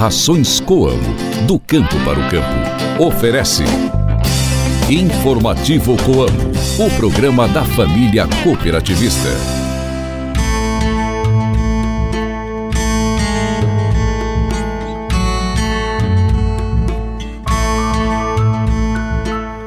Rações Coamo, do campo para o campo. Oferece. Informativo Coamo, o programa da família cooperativista.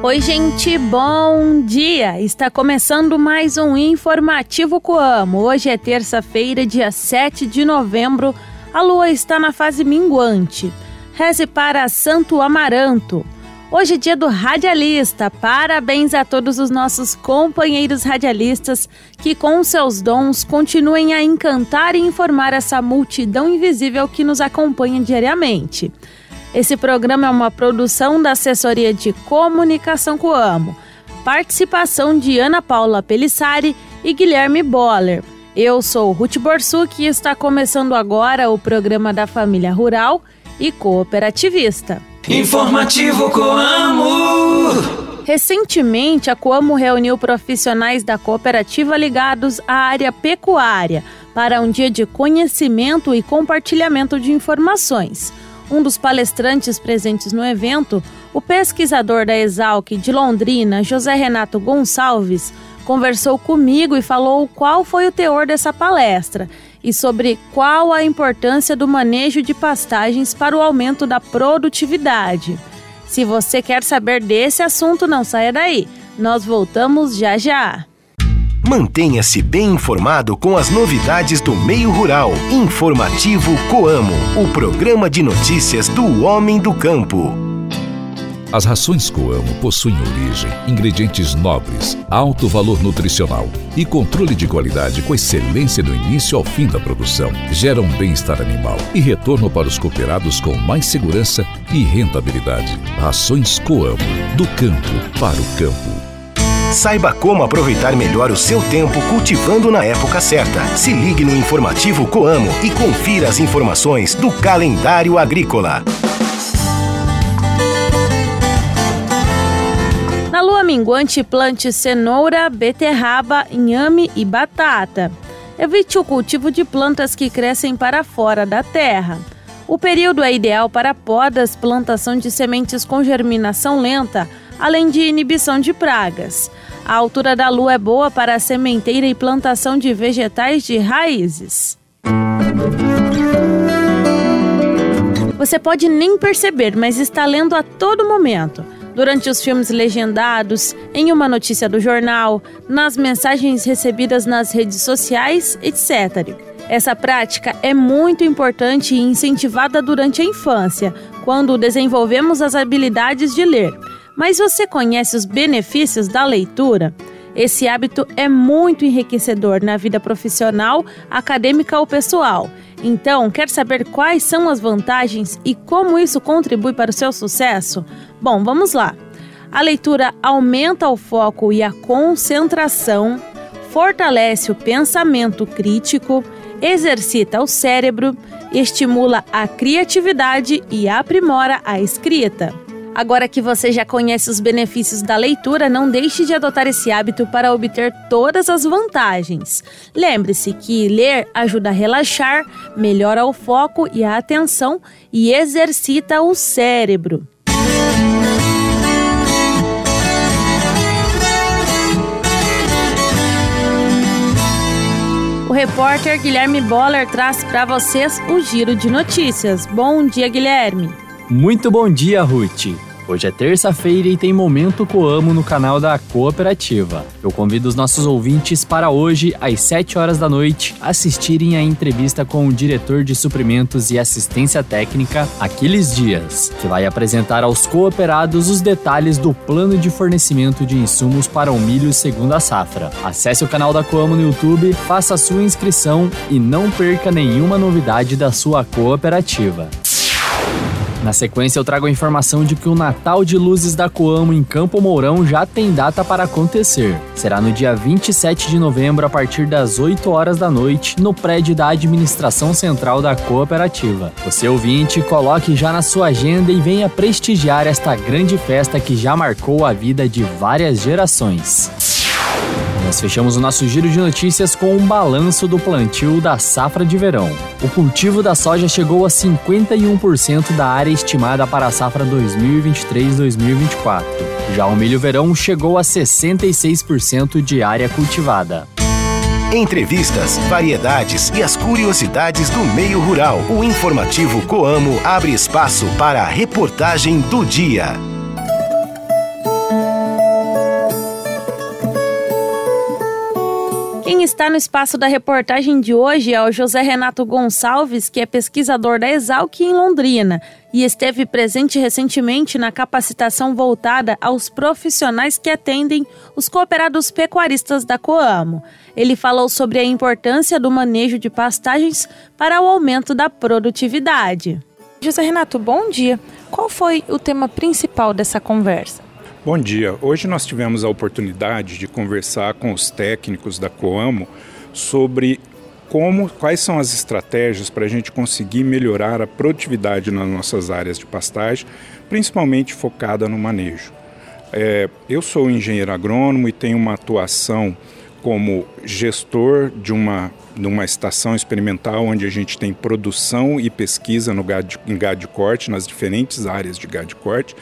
Oi, gente, bom dia! Está começando mais um Informativo Coamo. Hoje é terça-feira, dia 7 de novembro. A lua está na fase minguante. Reze para Santo Amaranto. Hoje é dia do radialista. Parabéns a todos os nossos companheiros radialistas que, com seus dons, continuem a encantar e informar essa multidão invisível que nos acompanha diariamente. Esse programa é uma produção da Assessoria de Comunicação Coamo. Participação de Ana Paula Pelissari e Guilherme Boller. Eu sou Ruth Borsuk e está começando agora o programa da família rural e cooperativista. Informativo Coamo! Recentemente, a Coamo reuniu profissionais da cooperativa ligados à área pecuária para um dia de conhecimento e compartilhamento de informações. Um dos palestrantes presentes no evento, o pesquisador da Exalc de Londrina, José Renato Gonçalves, conversou comigo e falou qual foi o teor dessa palestra e sobre qual a importância do manejo de pastagens para o aumento da produtividade. Se você quer saber desse assunto, não saia daí. Nós voltamos já já. Mantenha-se bem informado com as novidades do meio rural. Informativo Coamo, o programa de notícias do homem do campo. As rações Coamo possuem origem, ingredientes nobres, alto valor nutricional e controle de qualidade com excelência do início ao fim da produção. Geram bem-estar animal e retorno para os cooperados com mais segurança e rentabilidade. Rações Coamo, do campo para o campo. Saiba como aproveitar melhor o seu tempo cultivando na época certa. Se ligue no informativo Coamo e confira as informações do calendário agrícola. Minguante, plante cenoura, beterraba, inhame e batata. Evite o cultivo de plantas que crescem para fora da terra. O período é ideal para podas, plantação de sementes com germinação lenta, além de inibição de pragas. A altura da lua é boa para a sementeira e plantação de vegetais de raízes. Você pode nem perceber, mas está lendo a todo momento. Durante os filmes legendados, em uma notícia do jornal, nas mensagens recebidas nas redes sociais, etc. Essa prática é muito importante e incentivada durante a infância, quando desenvolvemos as habilidades de ler. Mas você conhece os benefícios da leitura? Esse hábito é muito enriquecedor na vida profissional, acadêmica ou pessoal. Então, quer saber quais são as vantagens e como isso contribui para o seu sucesso? Bom, vamos lá. A leitura aumenta o foco e a concentração, fortalece o pensamento crítico, exercita o cérebro, estimula a criatividade e aprimora a escrita. Agora que você já conhece os benefícios da leitura, não deixe de adotar esse hábito para obter todas as vantagens. Lembre-se que ler ajuda a relaxar, melhora o foco e a atenção e exercita o cérebro. O repórter Guilherme Boller traz para vocês o giro de notícias. Bom dia, Guilherme. Muito bom dia, Ruth. Hoje é terça-feira e tem Momento Coamo no canal da Cooperativa. Eu convido os nossos ouvintes para hoje, às 7 horas da noite, assistirem a entrevista com o diretor de suprimentos e assistência técnica, Aquiles Dias, que vai apresentar aos cooperados os detalhes do plano de fornecimento de insumos para o milho segundo a safra. Acesse o canal da Coamo no YouTube, faça a sua inscrição e não perca nenhuma novidade da sua cooperativa. Na sequência, eu trago a informação de que o Natal de Luzes da Coamo em Campo Mourão já tem data para acontecer. Será no dia 27 de novembro, a partir das 8 horas da noite, no prédio da Administração Central da Cooperativa. Você ouvinte, coloque já na sua agenda e venha prestigiar esta grande festa que já marcou a vida de várias gerações. Nós fechamos o nosso giro de notícias com um balanço do plantio da safra de verão. O cultivo da soja chegou a 51% da área estimada para a safra 2023-2024. Já o milho verão chegou a 66% de área cultivada. Entrevistas, variedades e as curiosidades do meio rural. O informativo Coamo abre espaço para a reportagem do dia. Quem está no espaço da reportagem de hoje é o José Renato Gonçalves, que é pesquisador da Exalc em Londrina e esteve presente recentemente na capacitação voltada aos profissionais que atendem os cooperados pecuaristas da Coamo. Ele falou sobre a importância do manejo de pastagens para o aumento da produtividade. José Renato, bom dia. Qual foi o tema principal dessa conversa? Bom dia. Hoje nós tivemos a oportunidade de conversar com os técnicos da Coamo sobre como, quais são as estratégias para a gente conseguir melhorar a produtividade nas nossas áreas de pastagem, principalmente focada no manejo. É, eu sou engenheiro agrônomo e tenho uma atuação como gestor de uma, de uma estação experimental onde a gente tem produção e pesquisa no gado, em gado de corte, nas diferentes áreas de gado de corte,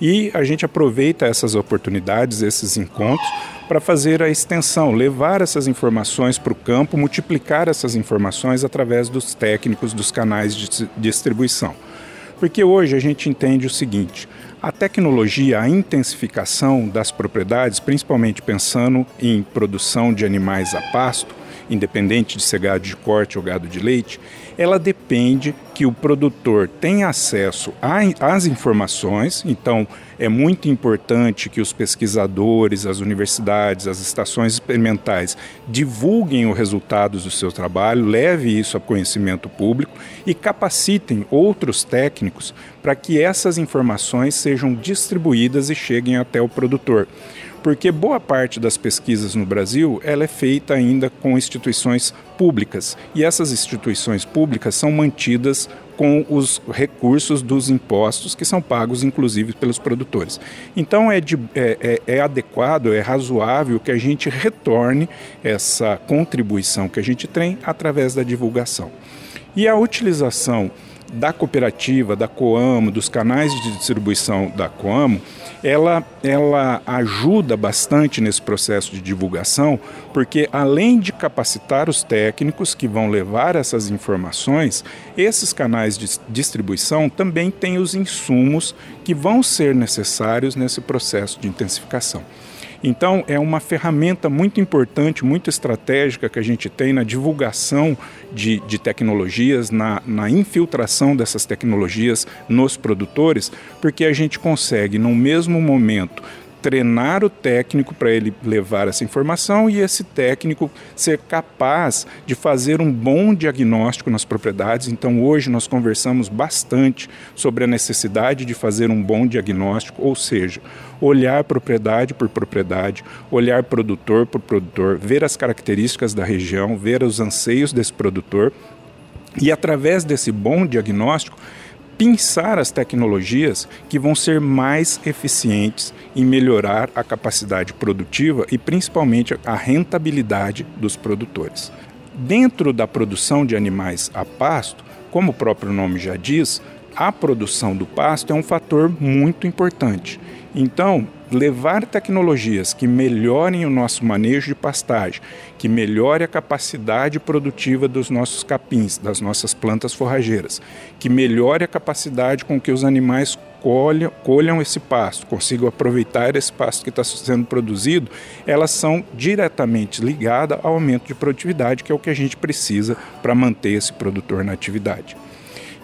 e a gente aproveita essas oportunidades, esses encontros, para fazer a extensão, levar essas informações para o campo, multiplicar essas informações através dos técnicos dos canais de distribuição. Porque hoje a gente entende o seguinte: a tecnologia, a intensificação das propriedades, principalmente pensando em produção de animais a pasto, independente de ser gado de corte ou gado de leite, ela depende que o produtor tenha acesso às informações. Então, é muito importante que os pesquisadores, as universidades, as estações experimentais divulguem os resultados do seu trabalho, leve isso a conhecimento público e capacitem outros técnicos para que essas informações sejam distribuídas e cheguem até o produtor porque boa parte das pesquisas no Brasil ela é feita ainda com instituições públicas e essas instituições públicas são mantidas com os recursos dos impostos que são pagos inclusive pelos produtores. Então é, de, é, é, é adequado, é razoável que a gente retorne essa contribuição que a gente tem através da divulgação. E a utilização da cooperativa, da Coamo, dos canais de distribuição da Coamo, ela, ela ajuda bastante nesse processo de divulgação, porque além de capacitar os técnicos que vão levar essas informações, esses canais de distribuição também têm os insumos que vão ser necessários nesse processo de intensificação. Então, é uma ferramenta muito importante, muito estratégica que a gente tem na divulgação de, de tecnologias, na, na infiltração dessas tecnologias nos produtores, porque a gente consegue, no mesmo momento, treinar o técnico para ele levar essa informação e esse técnico ser capaz de fazer um bom diagnóstico nas propriedades. Então, hoje nós conversamos bastante sobre a necessidade de fazer um bom diagnóstico, ou seja, olhar propriedade por propriedade, olhar produtor por produtor, ver as características da região, ver os anseios desse produtor e, através desse bom diagnóstico, pensar as tecnologias que vão ser mais eficientes em melhorar a capacidade produtiva e principalmente a rentabilidade dos produtores. Dentro da produção de animais a pasto, como o próprio nome já diz, a produção do pasto é um fator muito importante. Então, levar tecnologias que melhorem o nosso manejo de pastagem, que melhore a capacidade produtiva dos nossos capins, das nossas plantas forrageiras, que melhore a capacidade com que os animais colham, colham esse pasto, consigam aproveitar esse pasto que está sendo produzido, elas são diretamente ligadas ao aumento de produtividade, que é o que a gente precisa para manter esse produtor na atividade.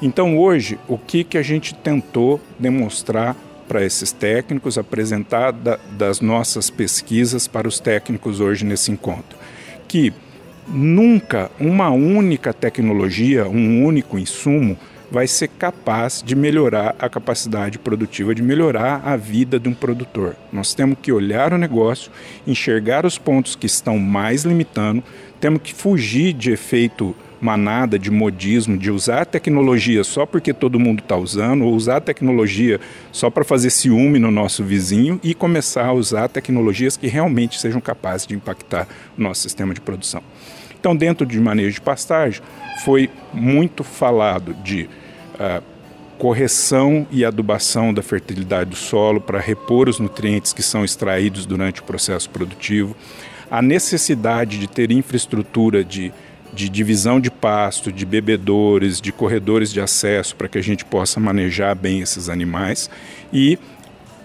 Então, hoje, o que, que a gente tentou demonstrar para esses técnicos, apresentar da, das nossas pesquisas para os técnicos hoje nesse encontro. Que nunca uma única tecnologia, um único insumo, vai ser capaz de melhorar a capacidade produtiva, de melhorar a vida de um produtor. Nós temos que olhar o negócio, enxergar os pontos que estão mais limitando, temos que fugir de efeito manada, de modismo, de usar a tecnologia só porque todo mundo está usando, ou usar a tecnologia só para fazer ciúme no nosso vizinho e começar a usar tecnologias que realmente sejam capazes de impactar o nosso sistema de produção. Então, dentro de manejo de pastagem, foi muito falado de uh, correção e adubação da fertilidade do solo para repor os nutrientes que são extraídos durante o processo produtivo, a necessidade de ter infraestrutura de, de divisão de pasto, de bebedores, de corredores de acesso para que a gente possa manejar bem esses animais. E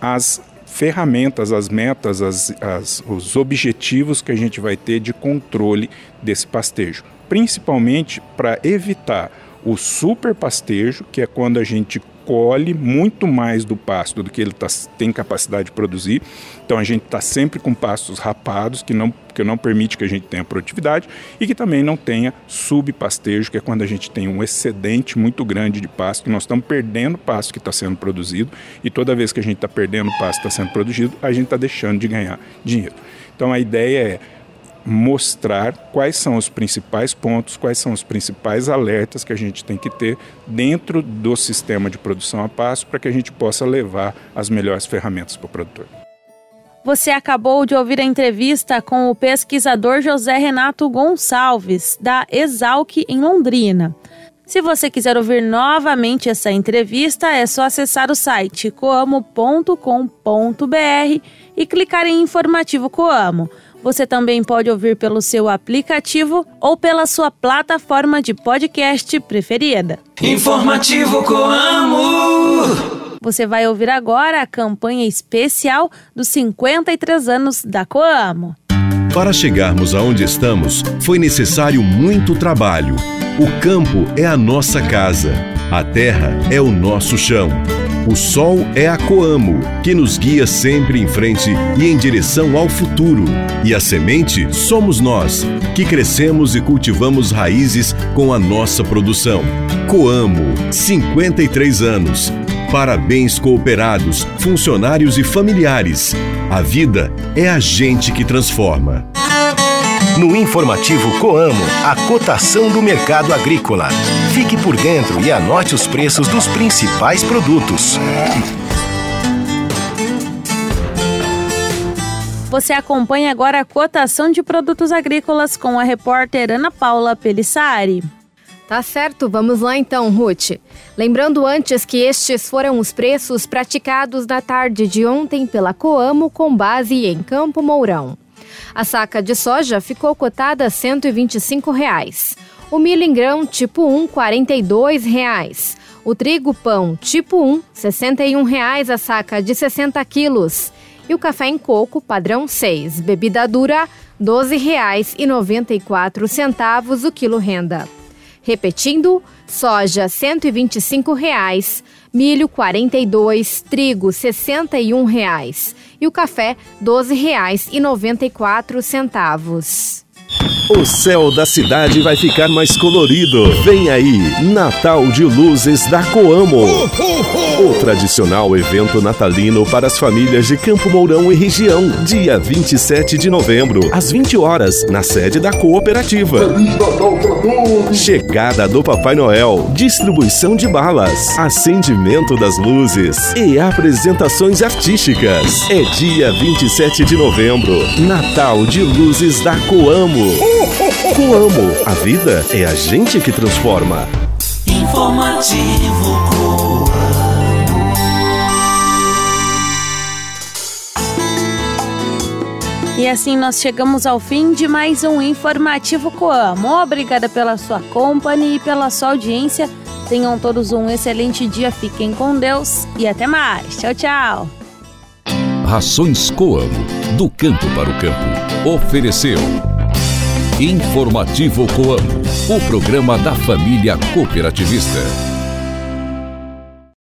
as ferramentas, as metas, as, as, os objetivos que a gente vai ter de controle desse pastejo, principalmente para evitar o superpastejo, que é quando a gente colhe muito mais do pasto do que ele tá, tem capacidade de produzir. Então a gente está sempre com pastos rapados, que não, que não permite que a gente tenha produtividade, e que também não tenha subpastejo, que é quando a gente tem um excedente muito grande de pasto, que nós estamos perdendo pasto que está sendo produzido, e toda vez que a gente está perdendo pasto que está sendo produzido, a gente está deixando de ganhar dinheiro. Então a ideia é mostrar quais são os principais pontos, quais são os principais alertas que a gente tem que ter dentro do sistema de produção a passo para que a gente possa levar as melhores ferramentas para o produtor. Você acabou de ouvir a entrevista com o pesquisador José Renato Gonçalves, da Exalc em Londrina. Se você quiser ouvir novamente essa entrevista, é só acessar o site coamo.com.br e clicar em Informativo Coamo. Você também pode ouvir pelo seu aplicativo ou pela sua plataforma de podcast preferida. Informativo Coamo. Você vai ouvir agora a campanha especial dos 53 anos da Coamo. Para chegarmos aonde estamos, foi necessário muito trabalho. O campo é a nossa casa, a terra é o nosso chão. O sol é a Coamo, que nos guia sempre em frente e em direção ao futuro. E a semente somos nós, que crescemos e cultivamos raízes com a nossa produção. Coamo, 53 anos. Parabéns cooperados, funcionários e familiares. A vida é a gente que transforma. No informativo Coamo, a cotação do mercado agrícola. Fique por dentro e anote os preços dos principais produtos. Você acompanha agora a cotação de produtos agrícolas com a repórter Ana Paula Pelissari. Tá certo, vamos lá então, Ruth. Lembrando antes que estes foram os preços praticados na tarde de ontem pela Coamo com base em Campo Mourão. A saca de soja ficou cotada a 125 reais. O milho em grão tipo 1, 42 reais. O trigo pão tipo 1, 61 reais a saca de 60 quilos. E o café em coco padrão 6, bebida dura, R$ 12,94 o quilo renda. Repetindo, soja 125 reais, milho R$ 42, trigo 61 reais, e o café R$ 12,94. O céu da cidade vai ficar mais colorido. Vem aí, Natal de Luzes da Coamo. O tradicional evento natalino para as famílias de Campo Mourão e região. Dia 27 de novembro, às 20 horas, na sede da cooperativa. Chegada do Papai Noel, distribuição de balas, acendimento das luzes e apresentações artísticas. É dia 27 de novembro, Natal de Luzes da Coamo. Coamo, a vida é a gente que transforma. Informativo Coamo. E assim nós chegamos ao fim de mais um Informativo Coamo. Obrigada pela sua companhia e pela sua audiência. Tenham todos um excelente dia, fiquem com Deus e até mais. Tchau, tchau. Rações Coamo, do campo para o campo. Ofereceu. Informativo Coamo, o programa da família cooperativista.